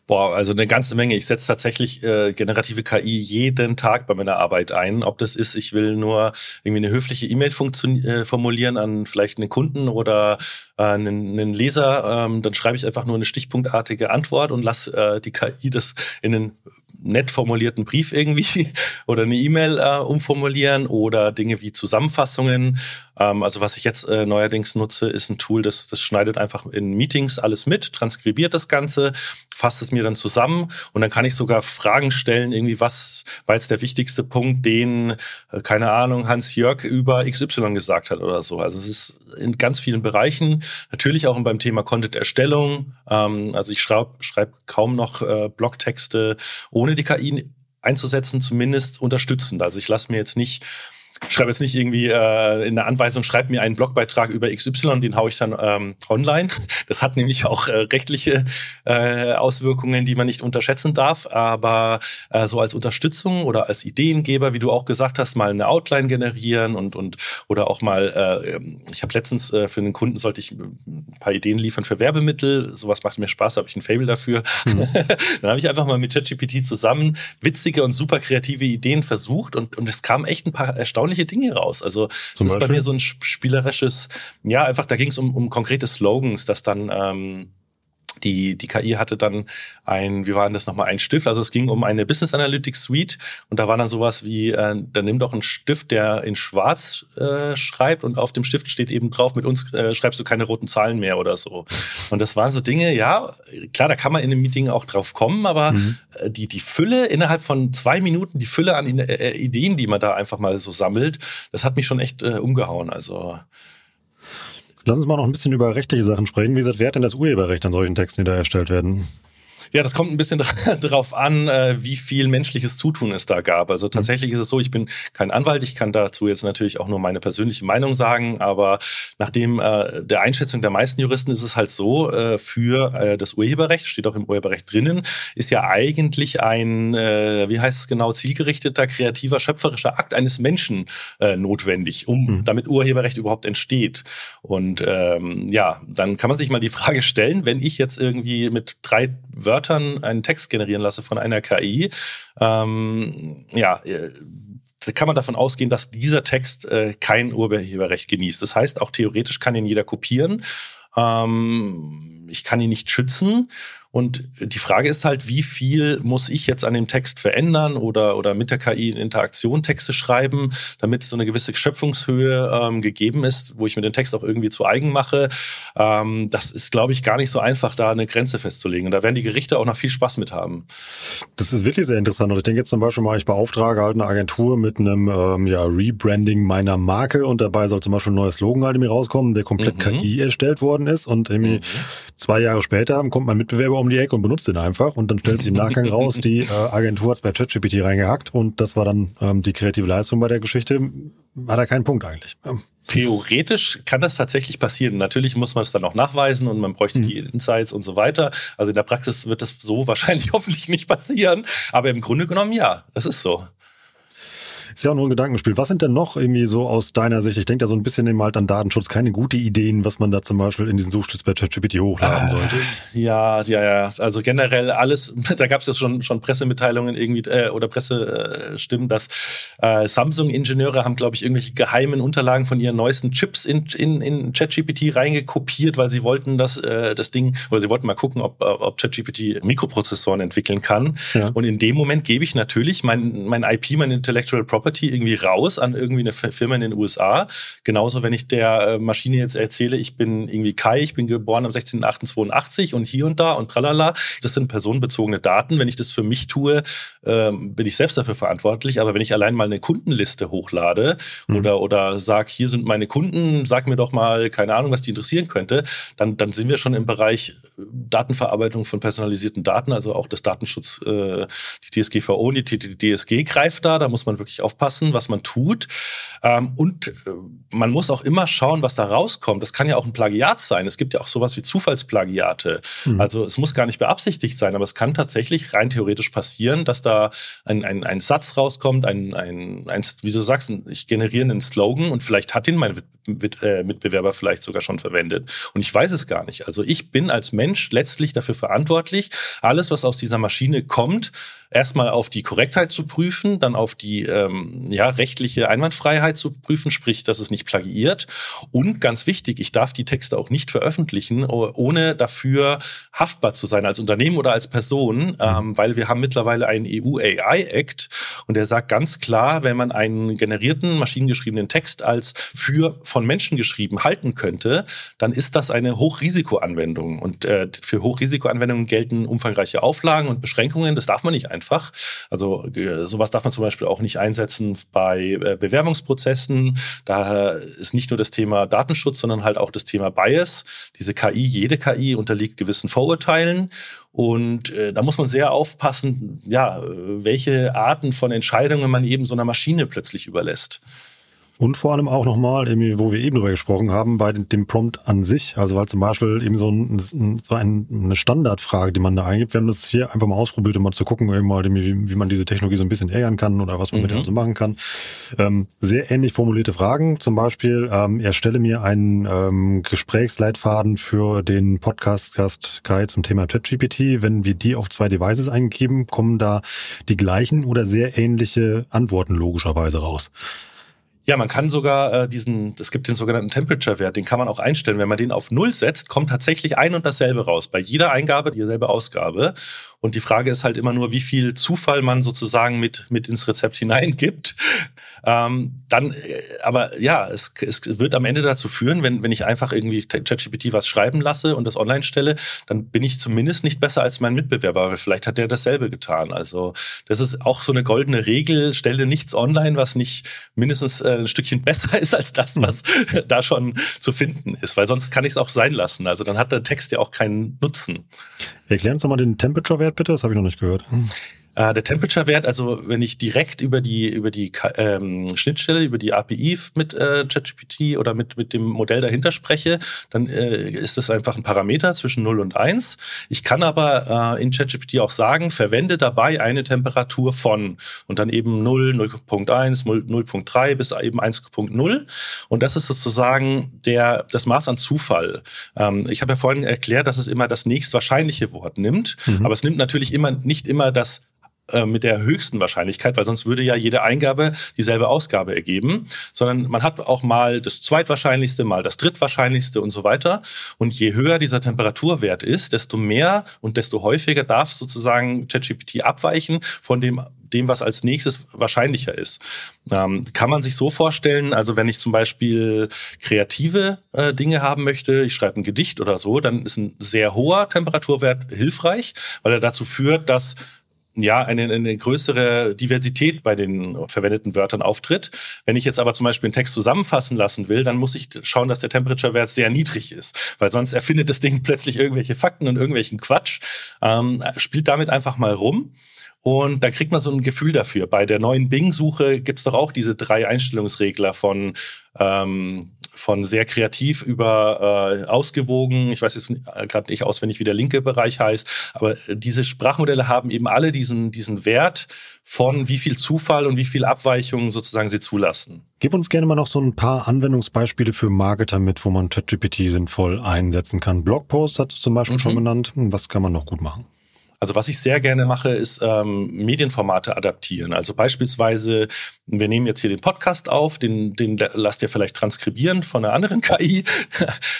Boah, also eine ganze Menge. Ich setze tatsächlich äh, generative KI jeden Tag bei meiner Arbeit ein. Ob das ist, ich will nur irgendwie eine höfliche E-Mail äh, formulieren an vielleicht einen Kunden oder äh, einen, einen Leser, ähm, dann schreibe ich einfach nur eine stichpunktartige Antwort und lass äh, die KI das in einen nett formulierten Brief irgendwie [LAUGHS] oder eine E-Mail äh, umformulieren oder Dinge wie Zusammenfassungen. Ähm, also was ich jetzt äh, neuerdings nutze, ist ein Tool, das, das schneidet einfach in Meetings alles mit, transkribiert das Ganze, fasst es mir dann zusammen und dann kann ich sogar Fragen stellen, irgendwie was war jetzt der wichtigste Punkt, den, äh, keine Ahnung, Hans-Jörg über XY gesagt hat oder so. Also es ist in ganz vielen Bereichen, natürlich auch beim Thema Content-Erstellung. Ähm, also ich schreibe schreib kaum noch äh, Blogtexte ohne die KI einzusetzen, zumindest unterstützend. Also ich lasse mir jetzt nicht schreibe jetzt nicht irgendwie äh, in der Anweisung, schreib mir einen Blogbeitrag über XY, den haue ich dann ähm, online. Das hat nämlich auch äh, rechtliche äh, Auswirkungen, die man nicht unterschätzen darf. Aber äh, so als Unterstützung oder als Ideengeber, wie du auch gesagt hast, mal eine Outline generieren und und oder auch mal, äh, ich habe letztens äh, für einen Kunden sollte ich ein paar Ideen liefern für Werbemittel. Sowas macht mir Spaß, habe ich ein Fable dafür. Mhm. [LAUGHS] dann habe ich einfach mal mit ChatGPT zusammen witzige und super kreative Ideen versucht und und es kam echt ein paar erstaunliche erstaunliche Dinge raus. Also Zum das ist bei mir so ein spielerisches, ja, einfach, da ging es um, um konkrete Slogans, dass dann ähm, die, die KI hatte dann ein, wie war denn das nochmal, ein Stift. Also es ging um eine Business Analytics Suite und da war dann sowas wie, äh, dann nimm doch einen Stift, der in schwarz äh, schreibt und auf dem Stift steht eben drauf, mit uns äh, schreibst du keine roten Zahlen mehr oder so. Und das waren so Dinge, ja, klar, da kann man in einem Meeting auch drauf kommen, aber mhm. Äh, die, die Fülle innerhalb von zwei Minuten, die Fülle an äh, Ideen, die man da einfach mal so sammelt, das hat mich schon echt äh, umgehauen. Also Lass uns mal noch ein bisschen über rechtliche Sachen sprechen. Wie gesagt, wer hat denn das Urheberrecht an solchen Texten, die da erstellt werden? Ja, das kommt ein bisschen [LAUGHS] darauf an, äh, wie viel menschliches Zutun es da gab. Also tatsächlich ist es so, ich bin kein Anwalt, ich kann dazu jetzt natürlich auch nur meine persönliche Meinung sagen, aber nach dem äh, der Einschätzung der meisten Juristen ist es halt so, äh, für das Urheberrecht, steht auch im Urheberrecht drinnen, ist ja eigentlich ein, wie heißt es genau, zielgerichteter, kreativer, schöpferischer Akt eines Menschen notwendig, um mhm. damit Urheberrecht überhaupt entsteht. Und ähm, ja, dann kann man sich mal die Frage stellen, wenn ich jetzt irgendwie mit drei Wörtern Wörtern einen Text generieren lasse von einer KI, ähm, ja, äh, kann man davon ausgehen, dass dieser Text äh, kein Urheberrecht genießt. Das heißt, auch theoretisch kann ihn jeder kopieren. Ähm, ich kann ihn nicht schützen. Und die Frage ist halt, wie viel muss ich jetzt an dem Text verändern oder, oder mit der KI in Interaktion Texte schreiben, damit so eine gewisse Schöpfungshöhe ähm, gegeben ist, wo ich mir den Text auch irgendwie zu eigen mache. Ähm, das ist, glaube ich, gar nicht so einfach, da eine Grenze festzulegen. Und da werden die Gerichte auch noch viel Spaß mit haben. Das ist wirklich sehr interessant. Und ich denke jetzt zum Beispiel mal, ich beauftrage halt eine Agentur mit einem ähm, ja, Rebranding meiner Marke und dabei soll zum Beispiel ein neues Slogan halt irgendwie rauskommen, der komplett mhm. KI erstellt worden ist. Und irgendwie mhm. zwei Jahre später kommt mein Mitbewerber um die Ecke und benutzt den einfach und dann stellt sich im Nachgang raus, die äh, Agentur hat es bei ChatGPT reingehackt und das war dann ähm, die kreative Leistung bei der Geschichte. Hat er keinen Punkt eigentlich. Theoretisch kann das tatsächlich passieren. Natürlich muss man es dann auch nachweisen und man bräuchte mhm. die Insights und so weiter. Also in der Praxis wird das so [LAUGHS] wahrscheinlich hoffentlich nicht passieren. Aber im Grunde genommen ja, das ist so. Ist ja auch nur ein Gedankenspiel. Was sind denn noch irgendwie so aus deiner Sicht? Ich denke da so ein bisschen eben halt an Datenschutz, keine gute Ideen, was man da zum Beispiel in diesen Suchschlitz bei ChatGPT hochladen sollte. Ja, ja, ja. Also generell alles, [LAUGHS] da gab es jetzt schon, schon Pressemitteilungen irgendwie äh, oder Pressestimmen, dass äh, Samsung-Ingenieure haben, glaube ich, irgendwelche geheimen Unterlagen von ihren neuesten Chips in, in, in ChatGPT reingekopiert, weil sie wollten das, äh, das Ding, oder sie wollten mal gucken, ob, ob ChatGPT Mikroprozessoren entwickeln kann. Ja. Und in dem Moment gebe ich natürlich mein, mein IP, mein Intellectual Property irgendwie raus an irgendwie eine Firma in den USA. Genauso, wenn ich der äh, Maschine jetzt erzähle, ich bin irgendwie Kai, ich bin geboren am 16.08.82 und hier und da und tralala. Das sind personenbezogene Daten. Wenn ich das für mich tue, äh, bin ich selbst dafür verantwortlich. Aber wenn ich allein mal eine Kundenliste hochlade mhm. oder, oder sag, hier sind meine Kunden, sag mir doch mal, keine Ahnung, was die interessieren könnte, dann, dann sind wir schon im Bereich äh, Datenverarbeitung von personalisierten Daten, also auch das Datenschutz, äh, die DSGVO und die, die DSG greift da. Da muss man wirklich aufpassen, was man tut. Ähm, und äh, man muss auch immer schauen, was da rauskommt. Das kann ja auch ein Plagiat sein. Es gibt ja auch sowas wie Zufallsplagiate. Mhm. Also es muss gar nicht beabsichtigt sein, aber es kann tatsächlich rein theoretisch passieren, dass da ein, ein, ein Satz rauskommt, ein, ein, ein, wie du sagst, ich generiere einen Slogan und vielleicht hat ihn mein Mitbewerber vielleicht sogar schon verwendet. Und ich weiß es gar nicht. Also ich bin als Mensch letztlich dafür verantwortlich, alles, was aus dieser Maschine kommt, erstmal auf die Korrektheit zu prüfen, dann auf die ähm, ja, rechtliche Einwandfreiheit zu prüfen, sprich, dass es nicht plagiiert. Und ganz wichtig, ich darf die Texte auch nicht veröffentlichen, ohne dafür haftbar zu sein als Unternehmen oder als Person, ähm, weil wir haben mittlerweile einen EU AI Act und der sagt ganz klar, wenn man einen generierten, maschinengeschriebenen Text als für von Menschen geschrieben halten könnte, dann ist das eine Hochrisikoanwendung. Und äh, für Hochrisikoanwendungen gelten umfangreiche Auflagen und Beschränkungen. Das darf man nicht einfach. Also äh, sowas darf man zum Beispiel auch nicht einsetzen bei äh, Bewerbungsprozessen. Da ist nicht nur das Thema Datenschutz, sondern halt auch das Thema Bias. Diese KI, jede KI unterliegt gewissen Vorurteilen. Und äh, da muss man sehr aufpassen, ja, welche Arten von Entscheidungen man eben so einer Maschine plötzlich überlässt. Und vor allem auch nochmal, wo wir eben drüber gesprochen haben, bei dem Prompt an sich. Also weil zum Beispiel eben so, ein, so eine Standardfrage, die man da eingibt. Wir haben das hier einfach mal ausprobiert, um mal zu gucken, eben mal, wie, wie man diese Technologie so ein bisschen ärgern kann oder was man mhm. mit der so machen kann. Ähm, sehr ähnlich formulierte Fragen. Zum Beispiel, ähm, erstelle mir einen ähm, Gesprächsleitfaden für den Podcast-Gast Kai zum Thema ChatGPT. Wenn wir die auf zwei Devices eingeben, kommen da die gleichen oder sehr ähnliche Antworten logischerweise raus. Ja, man kann sogar äh, diesen, es gibt den sogenannten Temperature-Wert, den kann man auch einstellen. Wenn man den auf Null setzt, kommt tatsächlich ein und dasselbe raus. Bei jeder Eingabe dieselbe Ausgabe. Und die Frage ist halt immer nur, wie viel Zufall man sozusagen mit, mit ins Rezept hineingibt. Ähm, dann, äh, aber ja, es, es wird am Ende dazu führen, wenn, wenn ich einfach irgendwie ChatGPT was schreiben lasse und das online stelle, dann bin ich zumindest nicht besser als mein Mitbewerber, aber vielleicht hat der dasselbe getan. Also das ist auch so eine goldene Regel, stelle nichts online, was nicht mindestens äh, ein Stückchen besser ist als das, was [LAUGHS] da schon zu finden ist, weil sonst kann ich es auch sein lassen. Also dann hat der Text ja auch keinen Nutzen. Erklären doch mal den Temperature-Wert bitte, das habe ich noch nicht gehört. Äh, der Temperature-Wert, also wenn ich direkt über die über die ähm, Schnittstelle, über die API mit äh, ChatGPT oder mit mit dem Modell dahinter spreche, dann äh, ist das einfach ein Parameter zwischen 0 und 1. Ich kann aber äh, in ChatGPT auch sagen, verwende dabei eine Temperatur von und dann eben 0, 0.1, 0.3 bis eben 1.0 und das ist sozusagen der das Maß an Zufall. Ähm, ich habe ja vorhin erklärt, dass es immer das nächstwahrscheinliche Wort nimmt, mhm. aber es nimmt natürlich immer nicht immer das äh, mit der höchsten Wahrscheinlichkeit, weil sonst würde ja jede Eingabe dieselbe Ausgabe ergeben, sondern man hat auch mal das zweitwahrscheinlichste, mal das drittwahrscheinlichste und so weiter. Und je höher dieser Temperaturwert ist, desto mehr und desto häufiger darf sozusagen ChatGPT abweichen von dem dem, was als nächstes wahrscheinlicher ist. Ähm, kann man sich so vorstellen, also wenn ich zum Beispiel kreative äh, Dinge haben möchte, ich schreibe ein Gedicht oder so, dann ist ein sehr hoher Temperaturwert hilfreich, weil er dazu führt, dass ja, eine, eine größere Diversität bei den verwendeten Wörtern auftritt. Wenn ich jetzt aber zum Beispiel einen Text zusammenfassen lassen will, dann muss ich schauen, dass der Temperature-Wert sehr niedrig ist, weil sonst erfindet das Ding [LAUGHS] plötzlich irgendwelche Fakten und irgendwelchen Quatsch. Ähm, spielt damit einfach mal rum. Und dann kriegt man so ein Gefühl dafür. Bei der neuen Bing-Suche gibt's doch auch diese drei Einstellungsregler von ähm, von sehr kreativ über äh, ausgewogen. Ich weiß jetzt gerade nicht auswendig, wie der linke Bereich heißt, aber diese Sprachmodelle haben eben alle diesen, diesen Wert von wie viel Zufall und wie viel Abweichungen sozusagen sie zulassen. Gib uns gerne mal noch so ein paar Anwendungsbeispiele für Marketer mit, wo man ChatGPT sinnvoll einsetzen kann. Blogpost hat es zum Beispiel mhm. schon genannt. Was kann man noch gut machen? Also was ich sehr gerne mache, ist ähm, Medienformate adaptieren. Also beispielsweise, wir nehmen jetzt hier den Podcast auf, den, den lasst ihr vielleicht transkribieren von einer anderen [LAUGHS] KI.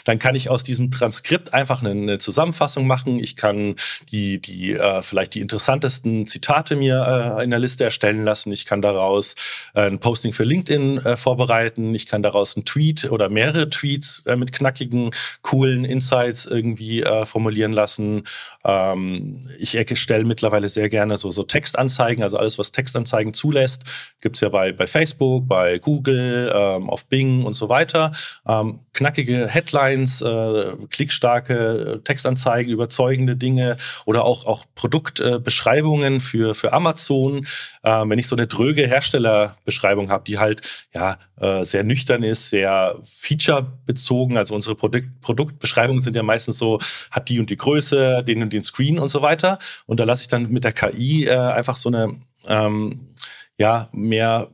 Dann kann ich aus diesem Transkript einfach eine, eine Zusammenfassung machen. Ich kann die, die äh, vielleicht die interessantesten Zitate mir äh, in der Liste erstellen lassen. Ich kann daraus äh, ein Posting für LinkedIn äh, vorbereiten. Ich kann daraus einen Tweet oder mehrere Tweets äh, mit knackigen, coolen Insights irgendwie äh, formulieren lassen. Ähm, ich erstelle mittlerweile sehr gerne so, so Textanzeigen, also alles, was Textanzeigen zulässt, gibt's ja bei, bei Facebook, bei Google, ähm, auf Bing und so weiter. Ähm, knackige Headlines, äh, klickstarke Textanzeigen, überzeugende Dinge oder auch, auch Produktbeschreibungen äh, für, für Amazon. Ähm, wenn ich so eine dröge Herstellerbeschreibung habe, die halt ja äh, sehr nüchtern ist, sehr featurebezogen, also unsere Produkt, Produktbeschreibungen sind ja meistens so, hat die und die Größe, den und den Screen und so weiter. Und da lasse ich dann mit der KI äh, einfach so eine ähm, ja mehr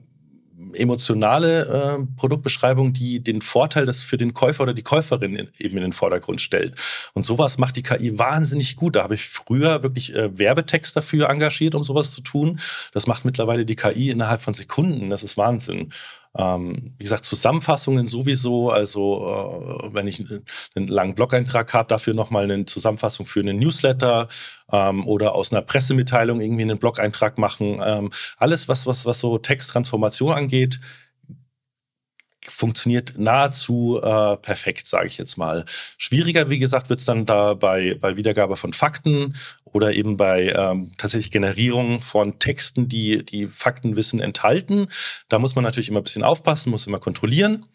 emotionale äh, Produktbeschreibung, die den Vorteil des für den Käufer oder die Käuferin in, eben in den Vordergrund stellt. Und sowas macht die KI wahnsinnig gut. Da habe ich früher wirklich äh, Werbetext dafür engagiert, um sowas zu tun. Das macht mittlerweile die KI innerhalb von Sekunden. Das ist Wahnsinn. Ähm, wie gesagt, Zusammenfassungen sowieso. Also äh, wenn ich einen langen Blog-Eintrag habe, dafür nochmal eine Zusammenfassung für einen Newsletter ähm, oder aus einer Pressemitteilung irgendwie einen Blog-Eintrag machen. Ähm, alles, was, was, was so Texttransformation angeht, funktioniert nahezu äh, perfekt, sage ich jetzt mal. Schwieriger, wie gesagt, wird es dann da bei, bei Wiedergabe von Fakten oder eben bei ähm, tatsächlich Generierung von Texten, die die Faktenwissen enthalten. Da muss man natürlich immer ein bisschen aufpassen, muss immer kontrollieren.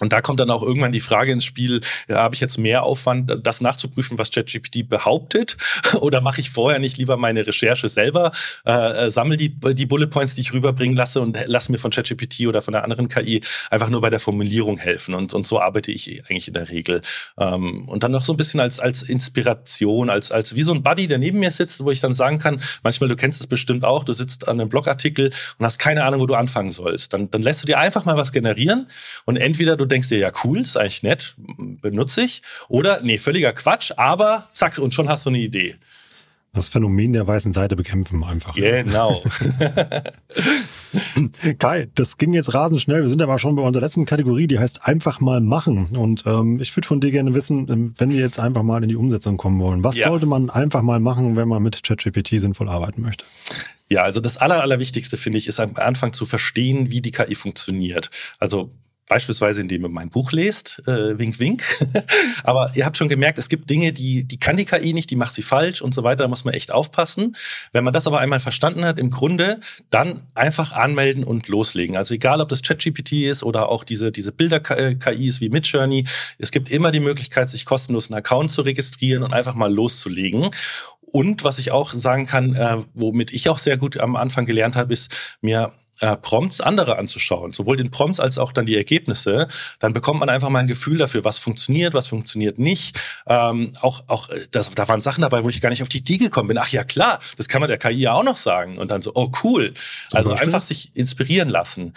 Und da kommt dann auch irgendwann die Frage ins Spiel, ja, habe ich jetzt mehr Aufwand, das nachzuprüfen, was ChatGPT behauptet? [LAUGHS] Oder mache ich vorher nicht lieber meine Recherche selber, äh, äh, sammle die, die Bullet Points, die ich rüberbringen lasse und lasse mir von ChatGPT oder von einer anderen KI einfach nur bei der Formulierung helfen. Und, und so arbeite ich eigentlich in der Regel. Ähm, und dann noch so ein bisschen als, als Inspiration, als, als wie so ein Buddy, der neben mir sitzt, wo ich dann sagen kann, manchmal, du kennst es bestimmt auch, du sitzt an einem Blogartikel und hast keine Ahnung, wo du anfangen sollst. Dann, dann lässt du dir einfach mal was generieren und entweder du denkst dir, ja cool, ist eigentlich nett, benutze ich. Oder, nee, völliger Quatsch, aber zack, und schon hast du eine Idee. Das Phänomen der weißen Seite bekämpfen einfach. Genau. [LAUGHS] Kai, das ging jetzt rasend schnell. Wir sind aber schon bei unserer letzten Kategorie, die heißt einfach mal machen. Und ähm, ich würde von dir gerne wissen, ähm, wenn wir jetzt einfach mal in die Umsetzung kommen wollen, was ja. sollte man einfach mal machen, wenn man mit ChatGPT sinnvoll arbeiten möchte? Ja, also das Aller, Allerwichtigste finde ich, ist am Anfang zu verstehen, wie die KI funktioniert. Also Beispielsweise, indem ihr mein Buch lest, äh, wink, wink. [LAUGHS] Aber ihr habt schon gemerkt, es gibt Dinge, die, die kann die KI nicht, die macht sie falsch und so weiter. Da muss man echt aufpassen. Wenn man das aber einmal verstanden hat, im Grunde, dann einfach anmelden und loslegen. Also egal, ob das ChatGPT ist oder auch diese, diese Bilder-KIs wie Midjourney. Es gibt immer die Möglichkeit, sich kostenlos einen Account zu registrieren und einfach mal loszulegen. Und was ich auch sagen kann, äh, womit ich auch sehr gut am Anfang gelernt habe, ist mir äh, Prompts andere anzuschauen, sowohl den Prompts als auch dann die Ergebnisse, dann bekommt man einfach mal ein Gefühl dafür, was funktioniert, was funktioniert nicht. Ähm, auch auch äh, das, da waren Sachen dabei, wo ich gar nicht auf die Idee gekommen bin. Ach ja, klar, das kann man der KI ja auch noch sagen. Und dann so, oh cool. Zum also Beispiel? einfach sich inspirieren lassen.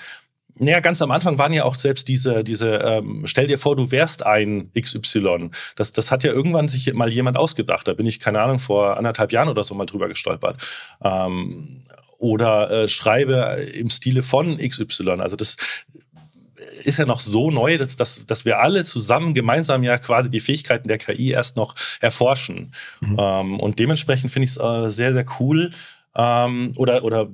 Naja, ganz am Anfang waren ja auch selbst diese, diese ähm, stell dir vor, du wärst ein XY. Das, das hat ja irgendwann sich mal jemand ausgedacht. Da bin ich, keine Ahnung, vor anderthalb Jahren oder so mal drüber gestolpert. Ähm, oder äh, schreibe im Stile von XY. Also das ist ja noch so neu, dass, dass, dass wir alle zusammen gemeinsam ja quasi die Fähigkeiten der KI erst noch erforschen. Mhm. Ähm, und dementsprechend finde ich es äh, sehr, sehr cool, ähm, oder, oder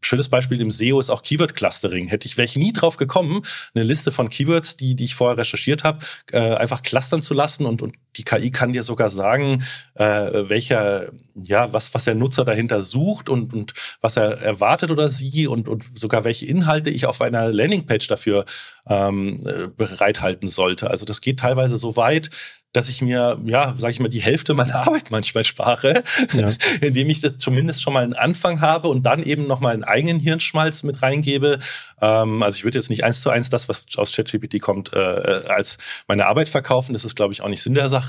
schönes Beispiel im SEO ist auch Keyword Clustering. Hätte ich, wäre ich nie drauf gekommen, eine Liste von Keywords, die, die ich vorher recherchiert habe, äh, einfach clustern zu lassen und, und die KI kann dir sogar sagen, äh, welcher, ja, was, was der Nutzer dahinter sucht und, und was er erwartet oder sie und, und sogar welche Inhalte ich auf einer Landingpage dafür ähm, äh, bereithalten sollte. Also das geht teilweise so weit, dass ich mir, ja, sage ich mal, die Hälfte meiner [LAUGHS] Arbeit manchmal spare, ja. [LAUGHS] indem ich das zumindest schon mal einen Anfang habe und dann eben noch mal einen eigenen Hirnschmalz mit reingebe. Ähm, also ich würde jetzt nicht eins zu eins das, was aus ChatGPT kommt, äh, äh, als meine Arbeit verkaufen. Das ist, glaube ich, auch nicht Sinn der Sache.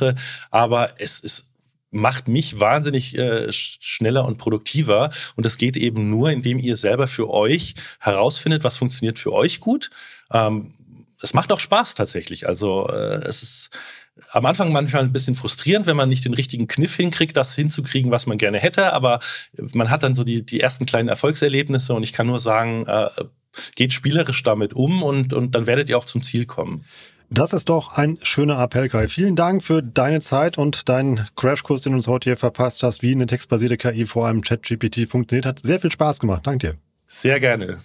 Aber es ist macht mich wahnsinnig äh, schneller und produktiver. Und das geht eben nur, indem ihr selber für euch herausfindet, was funktioniert für euch gut. Ähm, es macht auch Spaß tatsächlich. Also äh, es ist am Anfang manchmal ein bisschen frustrierend, wenn man nicht den richtigen Kniff hinkriegt, das hinzukriegen, was man gerne hätte. Aber man hat dann so die, die ersten kleinen Erfolgserlebnisse und ich kann nur sagen, äh, geht spielerisch damit um und, und dann werdet ihr auch zum Ziel kommen. Das ist doch ein schöner Appell, Kai. Vielen Dank für deine Zeit und deinen Crashkurs, den du uns heute hier verpasst hast, wie eine textbasierte KI vor einem Chat-GPT funktioniert. Hat sehr viel Spaß gemacht. Danke dir. Sehr gerne.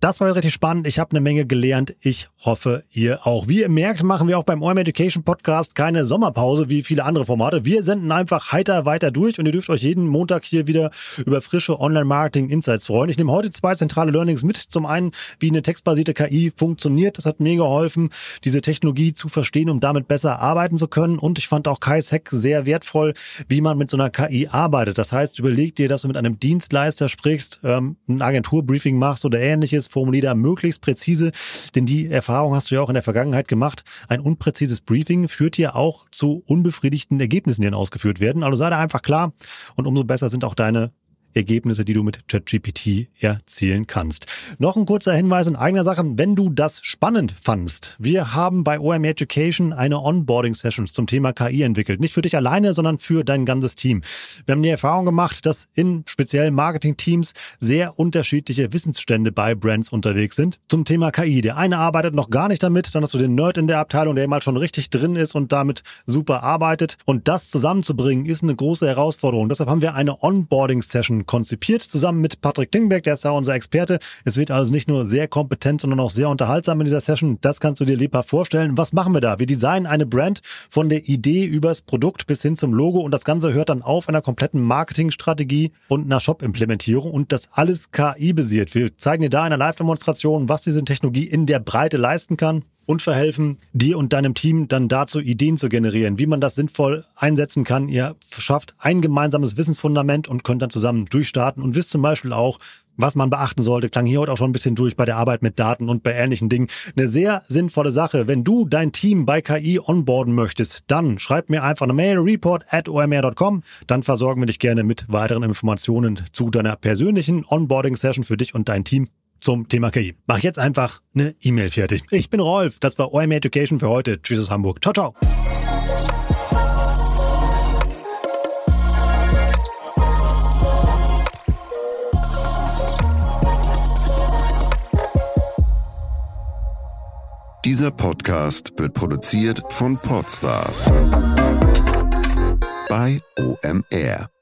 Das war richtig spannend. Ich habe eine Menge gelernt. Ich hoffe, ihr auch. Wie ihr merkt, machen wir auch beim OM Education Podcast keine Sommerpause wie viele andere Formate. Wir senden einfach heiter weiter durch und ihr dürft euch jeden Montag hier wieder über frische Online-Marketing-Insights freuen. Ich nehme heute zwei zentrale Learnings mit. Zum einen, wie eine textbasierte KI funktioniert. Das hat mir geholfen, diese Technologie zu verstehen, um damit besser arbeiten zu können. Und ich fand auch Kais Hack sehr wertvoll, wie man mit so einer KI arbeitet. Das heißt, überleg dir, dass du mit einem Dienstleister sprichst, ähm, ein Agenturbriefing machst oder ähnliches formulier da möglichst präzise, denn die Erfahrung hast du ja auch in der Vergangenheit gemacht. Ein unpräzises Briefing führt ja auch zu unbefriedigten Ergebnissen, die dann ausgeführt werden. Also sei da einfach klar und umso besser sind auch deine Ergebnisse, die du mit ChatGPT erzielen kannst. Noch ein kurzer Hinweis in eigener Sache, wenn du das spannend fandst. Wir haben bei OM Education eine Onboarding-Session zum Thema KI entwickelt. Nicht für dich alleine, sondern für dein ganzes Team. Wir haben die Erfahrung gemacht, dass in speziellen Marketing-Teams sehr unterschiedliche Wissensstände bei Brands unterwegs sind zum Thema KI. Der eine arbeitet noch gar nicht damit, dann hast du den Nerd in der Abteilung, der mal schon richtig drin ist und damit super arbeitet. Und das zusammenzubringen, ist eine große Herausforderung. Deshalb haben wir eine Onboarding-Session konzipiert, zusammen mit Patrick Klingbeck, der ist da unser Experte. Es wird also nicht nur sehr kompetent, sondern auch sehr unterhaltsam in dieser Session. Das kannst du dir lebhaft vorstellen. Was machen wir da? Wir designen eine Brand von der Idee übers Produkt bis hin zum Logo und das Ganze hört dann auf einer kompletten Marketingstrategie und einer Shop-Implementierung und das alles KI-basiert. Wir zeigen dir da in einer Live-Demonstration, was diese Technologie in der Breite leisten kann und verhelfen dir und deinem Team dann dazu Ideen zu generieren, wie man das sinnvoll einsetzen kann. Ihr schafft ein gemeinsames Wissensfundament und könnt dann zusammen durchstarten und wisst zum Beispiel auch, was man beachten sollte, klang hier heute auch schon ein bisschen durch bei der Arbeit mit Daten und bei ähnlichen Dingen. Eine sehr sinnvolle Sache. Wenn du dein Team bei KI onboarden möchtest, dann schreib mir einfach eine Mail, report at omr.com. Dann versorgen wir dich gerne mit weiteren Informationen zu deiner persönlichen Onboarding-Session für dich und dein Team zum Thema KI. Mach jetzt einfach eine E-Mail fertig. Ich bin Rolf, das war OM Education für heute. Tschüss aus Hamburg. Ciao, ciao. Dieser Podcast wird produziert von Podstars bei OMR.